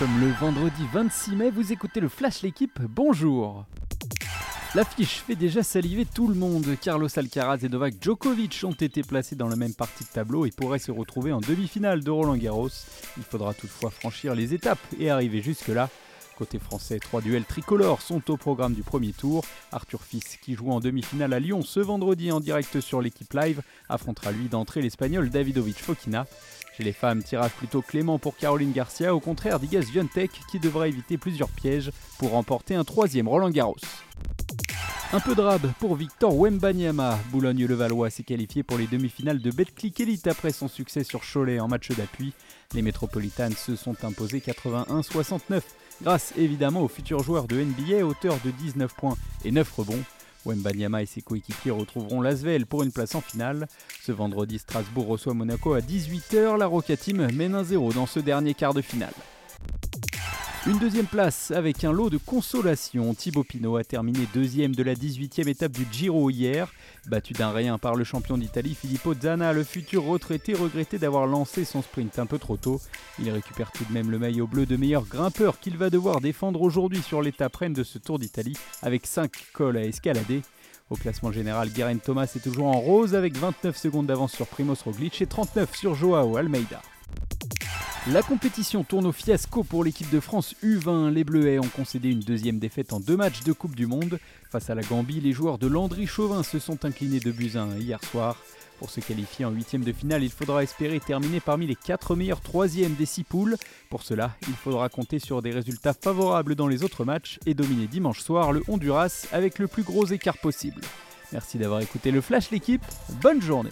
sommes le vendredi 26 mai, vous écoutez le Flash L'équipe, bonjour L'affiche fait déjà saliver tout le monde. Carlos Alcaraz et Novak Djokovic ont été placés dans la même partie de tableau et pourraient se retrouver en demi-finale de Roland Garros. Il faudra toutefois franchir les étapes et arriver jusque-là. Côté français, trois duels tricolores sont au programme du premier tour. Arthur Fils, qui joue en demi-finale à Lyon ce vendredi en direct sur l'équipe live, affrontera lui d'entrée l'espagnol Davidovic Fokina. Chez les femmes, tirage plutôt clément pour Caroline Garcia, au contraire d'Igas Viontek qui devra éviter plusieurs pièges pour remporter un troisième Roland Garros. Un peu de rab pour Victor Wembanyama. Boulogne-le-Valois s'est qualifié pour les demi-finales de Betclic Elite après son succès sur Cholet en match d'appui. Les Métropolitanes se sont imposés 81-69 grâce évidemment au futur joueur de NBA auteur de 19 points et 9 rebonds. Wembanyama et ses coéquipiers retrouveront l'Asvel pour une place en finale. Ce vendredi, Strasbourg reçoit Monaco à 18h. La Roca Team mène 1-0 dans ce dernier quart de finale. Une deuxième place avec un lot de consolation. Thibaut Pinot a terminé deuxième de la 18e étape du Giro hier. Battu d'un rien par le champion d'Italie Filippo Zana, le futur retraité regrettait d'avoir lancé son sprint un peu trop tôt. Il récupère tout de même le maillot bleu de meilleur grimpeur qu'il va devoir défendre aujourd'hui sur l'étape reine de ce Tour d'Italie avec 5 cols à escalader. Au classement général, Guerin Thomas est toujours en rose avec 29 secondes d'avance sur Primoz Roglic et 39 sur Joao Almeida. La compétition tourne au fiasco pour l'équipe de France U20. Les Bleuets ont concédé une deuxième défaite en deux matchs de Coupe du Monde. Face à la Gambie, les joueurs de Landry Chauvin se sont inclinés de buts 1 hier soir. Pour se qualifier en huitième de finale, il faudra espérer terminer parmi les quatre meilleurs troisièmes des six poules. Pour cela, il faudra compter sur des résultats favorables dans les autres matchs et dominer dimanche soir le Honduras avec le plus gros écart possible. Merci d'avoir écouté le Flash l'équipe, bonne journée